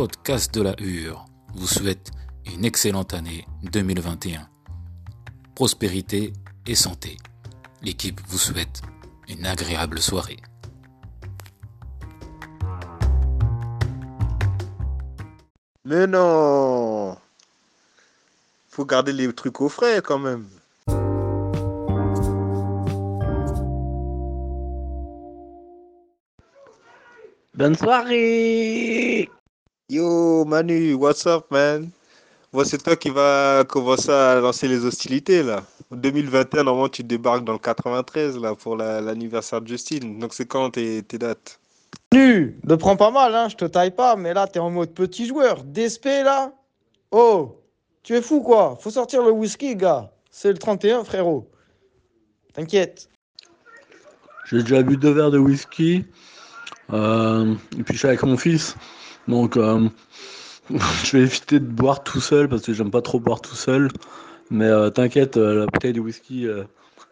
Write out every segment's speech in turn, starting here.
podcast de la Hure vous souhaite une excellente année 2021. Prospérité et santé. L'équipe vous souhaite une agréable soirée. Mais non Faut garder les trucs au frais quand même. Bonne soirée Yo Manu, what's up man? Bon, c'est toi qui va commencer à lancer les hostilités là. En 2021, normalement, tu débarques dans le 93 là pour la- l'anniversaire de Justine. Donc, c'est quand tes, tes dates? Nu, ne prends pas mal, hein, je te taille pas, mais là, t'es en mode petit joueur. DSP, là Oh, tu es fou, quoi Faut sortir le whisky, gars. C'est le 31, frérot. T'inquiète. J'ai déjà bu deux verres de whisky. euh, et puis je suis avec mon fils. Donc euh, je vais éviter de boire tout seul parce que j'aime pas trop boire tout seul. Mais euh, t'inquiète, euh, la bouteille de whisky, euh,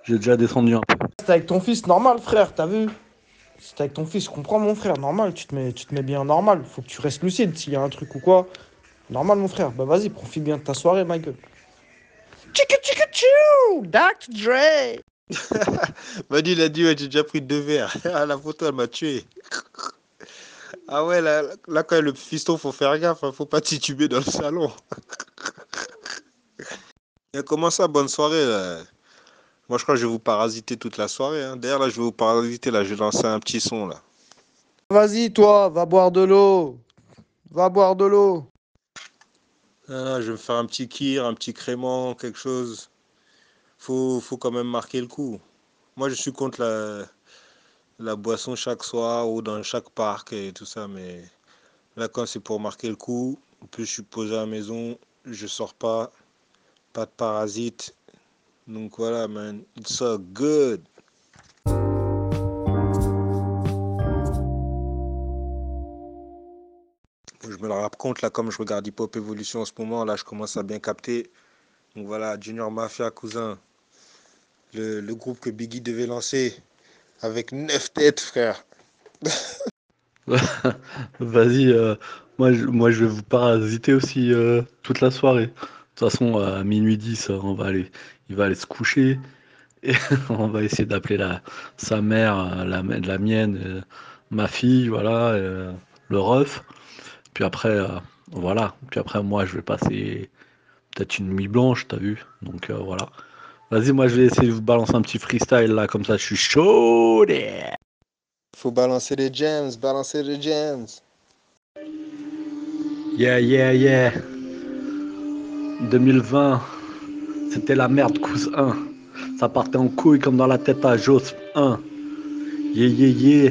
j'ai déjà descendu un peu. C'est avec ton fils, normal, frère, t'as vu? C'est avec ton fils, je comprends, mon frère, normal. Tu te mets, tu te mets bien normal. Faut que tu restes lucide s'il y a un truc ou quoi. Normal, mon frère. Bah, vas-y, profite bien de ta soirée, ma gueule. Tchika tchika tchou Dr. Dre Manu, il a dit, ouais, j'ai déjà pris deux verres. Ah, la photo, elle m'a tué. Ah ouais, là, là, quand même, le fiston, faut faire gaffe. hein, Faut pas tituber dans le salon. Et comment ça, bonne soirée là? Moi, je crois que je vais vous parasiter toute la soirée. hein. D'ailleurs, là, je vais vous parasiter. Là, je vais lancer un petit son là. Vas-y, toi, va boire de l'eau. Va boire de l'eau. Ah, je vais me faire un petit kir, un petit crément, quelque chose. Faut, faut quand même marquer le coup. Moi, je suis contre la, la boisson chaque soir ou dans chaque parc et tout ça, mais là, quand c'est pour marquer le coup, en plus, je suis à la maison, je sors pas, pas de parasites. Donc voilà, man, it's so good. Je me le raconte là, comme je regarde Hip Hop Evolution en ce moment, là, je commence à bien capter. Donc voilà, Junior Mafia, cousin, le, le groupe que Biggie devait lancer avec neuf têtes, frère. Vas-y, euh, moi, je, moi je vais vous parasiter aussi euh, toute la soirée. De toute façon, à minuit 10, on va aller, il va aller se coucher. Et on va essayer d'appeler sa mère, euh, la, la mienne, euh, ma fille, voilà, euh, le ref. Puis après, euh, voilà. Puis après, moi, je vais passer peut-être une nuit blanche, t'as vu. Donc euh, voilà. Vas-y, moi, je vais essayer de vous balancer un petit freestyle là, comme ça, je suis chaud. yeah. Faut balancer les gems, balancer les gems. Yeah, yeah, yeah. 2020, c'était la merde, cousin. Ça partait en couille comme dans la tête à Jos 1. Yeah, yeah, yeah.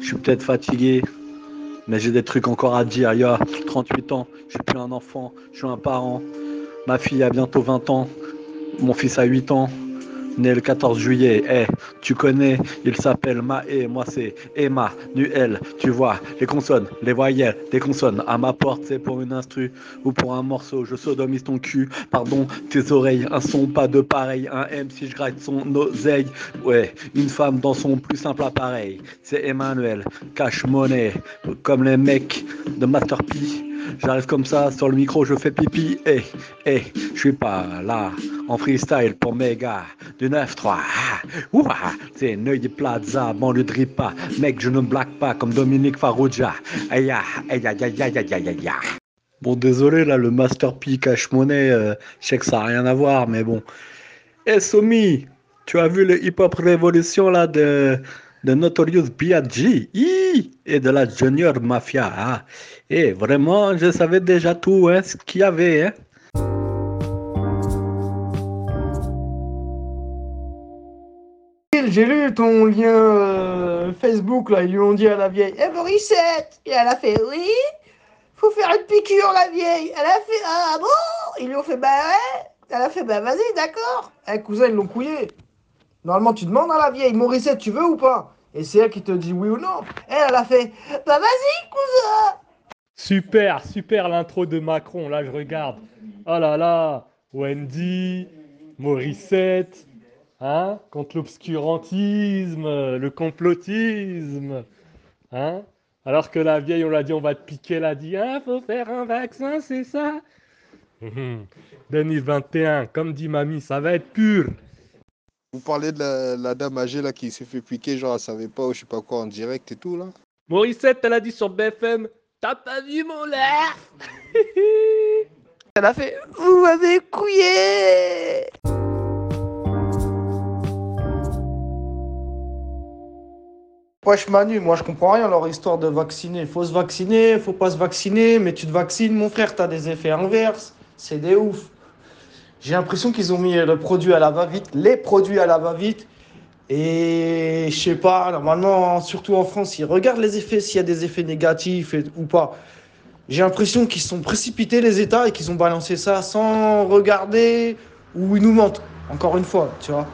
Je suis peut-être fatigué, mais j'ai des trucs encore à dire. Yo, 38 ans, je suis plus un enfant, je suis un parent. Ma fille a bientôt 20 ans, mon fils a 8 ans. Né le 14 juillet, eh, tu connais, il s'appelle Maé, moi c'est Emma, Nuel, tu vois, les consonnes, les voyelles, des consonnes, à ma porte c'est pour une instru ou pour un morceau, je sodomise ton cul, pardon, tes oreilles, un son pas de pareil, un M si je gratte son oseille, ouais, une femme dans son plus simple appareil, c'est Emmanuel, cash money, comme les mecs de Master. J'arrive comme ça sur le micro, je fais pipi. Eh, hey, hey, eh, je suis pas là en freestyle pour mes gars du 9-3. Ah, ouah, c'est Neuilly Plaza, banlieue de Ripa. Mec, je ne blague pas comme Dominique Farrugia. Aïe, aïe, aïe, aïe, aïe, aïe, aïe, Bon, désolé, là, le Master P Cash Money, euh, je sais que ça n'a rien à voir, mais bon. Eh, hey, Somi, tu as vu le hip-hop révolution, là, de, de Notorious B.I.G. Et de la Junior Mafia. hein. Et vraiment, je savais déjà tout, hein, ce qu'il y avait, hein. J'ai lu ton lien euh, Facebook, là. Ils lui ont dit à la vieille Eh, Morissette Et elle a fait Oui? Faut faire une piqûre, la vieille Elle a fait Ah bon? Ils lui ont fait Bah ouais Elle a fait Bah vas-y, d'accord Eh, cousin, ils l'ont couillé. Normalement, tu demandes à la vieille Morissette, tu veux ou pas? Et c'est elle qui te dit oui ou non. Elle, elle a fait Bah vas-y, cousin Super, super l'intro de Macron. Là, je regarde. Oh là là, Wendy, Morissette, hein, contre l'obscurantisme, le complotisme, hein. Alors que la vieille, on l'a dit, on va te piquer, elle a dit, ah, faut faire un vaccin, c'est ça Mhm. 2021, comme dit mamie, ça va être pur. Vous parlez de la, la dame âgée là qui s'est fait piquer, genre elle savait pas ou je sais pas quoi en direct et tout là. Morissette, elle a dit sur BFM, t'as pas vu mon lait Elle a fait Vous m'avez couillé Wesh Manu, moi je comprends rien leur histoire de vacciner. Faut se vacciner, faut pas se vacciner, mais tu te vaccines, mon frère, t'as des effets inverses. C'est des ouf. J'ai l'impression qu'ils ont mis le produit à la va-vite, les produits à la va-vite. Et je sais pas, normalement, surtout en France, ils regardent les effets, s'il y a des effets négatifs ou pas. J'ai l'impression qu'ils sont précipités les États et qu'ils ont balancé ça sans regarder ou ils nous mentent. Encore une fois, tu vois.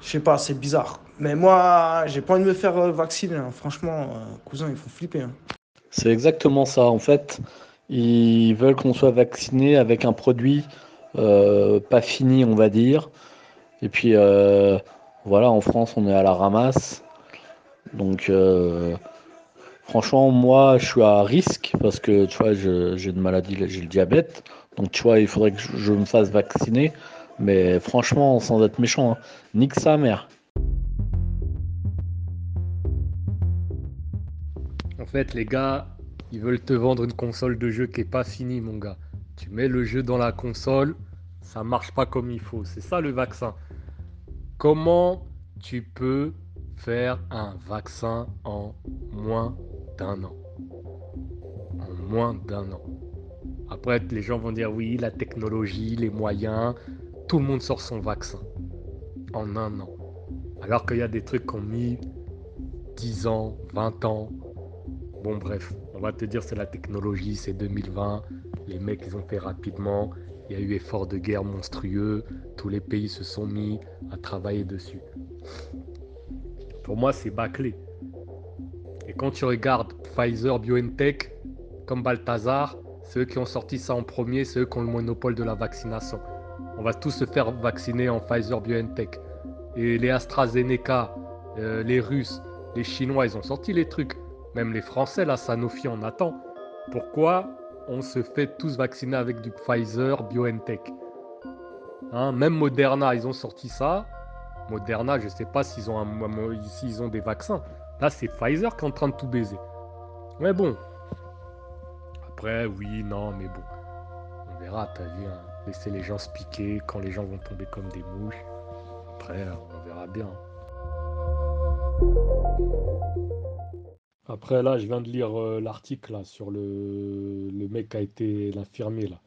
Je sais pas, c'est bizarre. Mais moi, j'ai pas envie de me faire euh, vacciner. hein. Franchement, euh, cousin, ils font flipper. hein. C'est exactement ça. En fait, ils veulent qu'on soit vacciné avec un produit pas fini, on va dire. Et puis, euh, voilà, en France, on est à la ramasse. Donc, euh, franchement, moi, je suis à risque parce que, tu vois, j'ai une maladie, j'ai le diabète. Donc, tu vois, il faudrait que je, je me fasse vacciner. Mais franchement, sans être méchant, hein, nique sa mère. En fait, les gars, ils veulent te vendre une console de jeu qui est pas finie, mon gars. Tu mets le jeu dans la console, ça marche pas comme il faut. C'est ça le vaccin. Comment tu peux faire un vaccin en moins d'un an? En moins d'un an. Après, les gens vont dire oui, la technologie, les moyens, tout le monde sort son vaccin en un an. Alors qu'il y a des trucs qui ont mis 10 ans, 20 ans, Bon bref, on va te dire c'est la technologie, c'est 2020, les mecs ils ont fait rapidement, il y a eu effort de guerre monstrueux, tous les pays se sont mis à travailler dessus. Pour moi c'est bâclé. Et quand tu regardes Pfizer, BioNTech, comme Balthazar, c'est eux qui ont sorti ça en premier, c'est eux qui ont le monopole de la vaccination. On va tous se faire vacciner en Pfizer, BioNTech. Et les AstraZeneca, euh, les Russes, les Chinois, ils ont sorti les trucs. Même les Français, là, Sanofi en attend. Pourquoi on se fait tous vacciner avec du Pfizer, BioNTech Hein, Même Moderna, ils ont sorti ça. Moderna, je sais pas s'ils ont, un, s'ils ont des vaccins. Là, c'est Pfizer qui est en train de tout baiser. Mais bon. Après, oui, non, mais bon. On verra, t'as vu. hein. Laisser les gens se piquer quand les gens vont tomber comme des mouches. Après, on verra bien. Après, là, je viens de lire euh, l'article sur le, mec qui a été l'infirmier. là.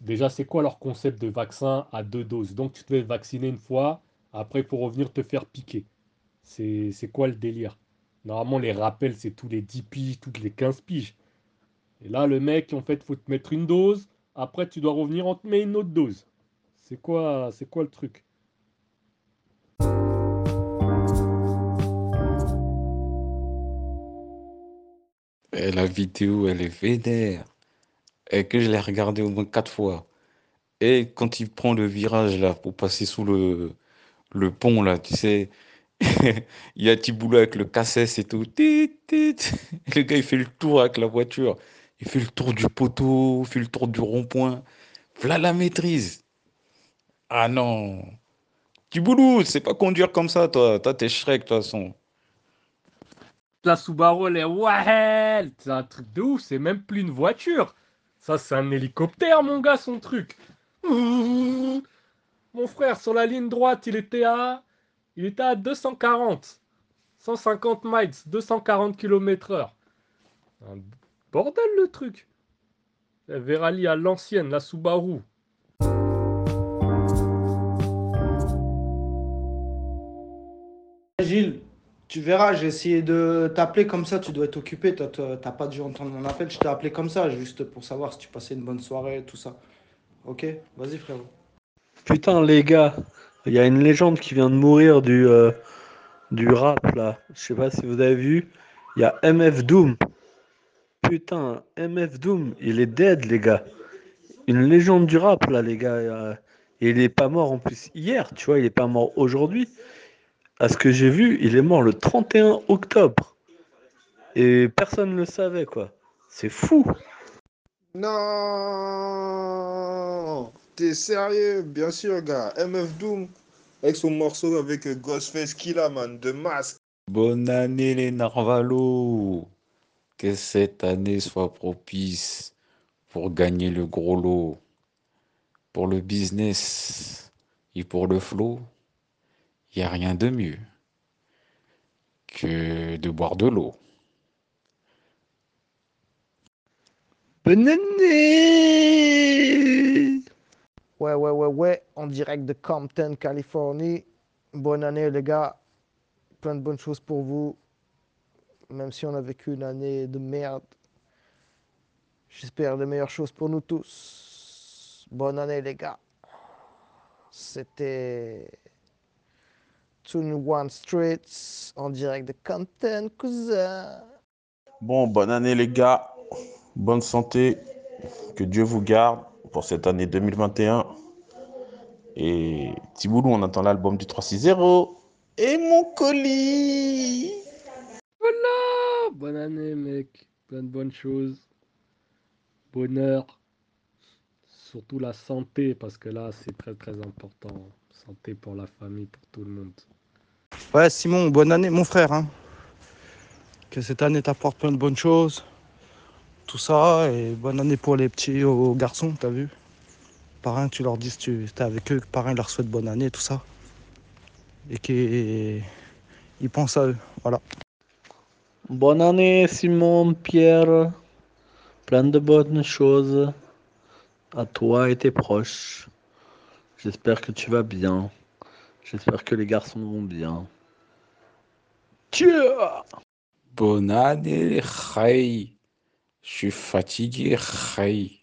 Déjà, c'est quoi leur concept de vaccin à deux doses? Donc, tu te fais vacciner une fois, après, il faut revenir te faire piquer. C'est quoi le délire? Normalement, les rappels, c'est tous les 10 piges, toutes les 15 piges. Et là, le mec, en fait, faut te mettre une dose, après, tu dois revenir, on te met une autre dose. C'est quoi, c'est quoi le truc? Et la vidéo, elle est vénère. Et que je l'ai regardée au moins quatre fois. Et quand il prend le virage là pour passer sous le, le pont là, tu sais, il y a Thiboulot avec le cassesse et tout. Tit, le gars, il fait le tour avec la voiture. Il fait le tour du poteau, il fait le tour du rond-point. Voilà la maîtrise. Ah non. Thiboulot, c'est pas conduire comme ça, toi. Toi, t'es Shrek, de toute façon. La Subaru, elle est ouais, c'est un truc de ouf, c'est même plus une voiture. Ça, c'est un hélicoptère, mon gars, son truc. Mon frère, sur la ligne droite, il était à, il était à 240. 150 miles, 240 km/h. Un bordel, le truc. La Verali à l'ancienne, la Subaru. Tu verras, j'ai essayé de t'appeler comme ça, tu dois être occupé, t'as pas dû entendre mon appel, je t'ai appelé comme ça, juste pour savoir si tu passais une bonne soirée, tout ça. Ok, vas-y frérot. Putain, les gars, il y a une légende qui vient de mourir du, euh, du rap là. Je sais pas si vous avez vu. Il y a MF Doom. Putain, MF Doom, il est dead, les gars. Une légende du rap là, les gars. euh, Et il est pas mort en plus hier, tu vois, il est pas mort aujourd'hui. À ce que j'ai vu, il est mort le 31 octobre. Et personne ne le savait, quoi. C'est fou. Non T'es sérieux? Bien sûr, gars. MF Doom, avec son morceau avec Ghostface Killa, man, de masque. Bonne année les Narvalos. Que cette année soit propice pour gagner le gros lot. Pour le business et pour le flow, il n'y a rien de mieux que de boire de l'eau. Bonne année Ouais, ouais, ouais, ouais, en direct de Compton, Californie. Bonne année, les gars. Plein de bonnes choses pour vous. Même si on a vécu une année de merde. J'espère de meilleures choses pour nous tous. Bonne année, les gars. C'était 21 Streets en direct de Compton, cousin. Bon, bonne année les gars. Bonne santé. Que Dieu vous garde pour cette année 2021. Et Tiboulou, on attend l'album du 360. Et mon colis Voilà Bonne année, mec. Plein de bonnes choses. Bonheur. Surtout la santé, parce que là, c'est très très important. Santé pour la famille, pour tout le monde. Ouais, Simon, bonne année, mon frère. hein. Que cette année t'apporte plein de bonnes choses. Tout ça. Et bonne année pour les petits aux garçons, t'as vu Parrain, tu leur dis que tu es avec eux, que parrain leur souhaite bonne année, tout ça. Et qu'ils pensent à eux. Voilà. Bonne année, Simon, Pierre. Plein de bonnes choses à toi et tes proches. J'espère que tu vas bien. J'espère que les garçons vont bien. Dieu Bonne année, Khay. Je suis fatigué, Khay.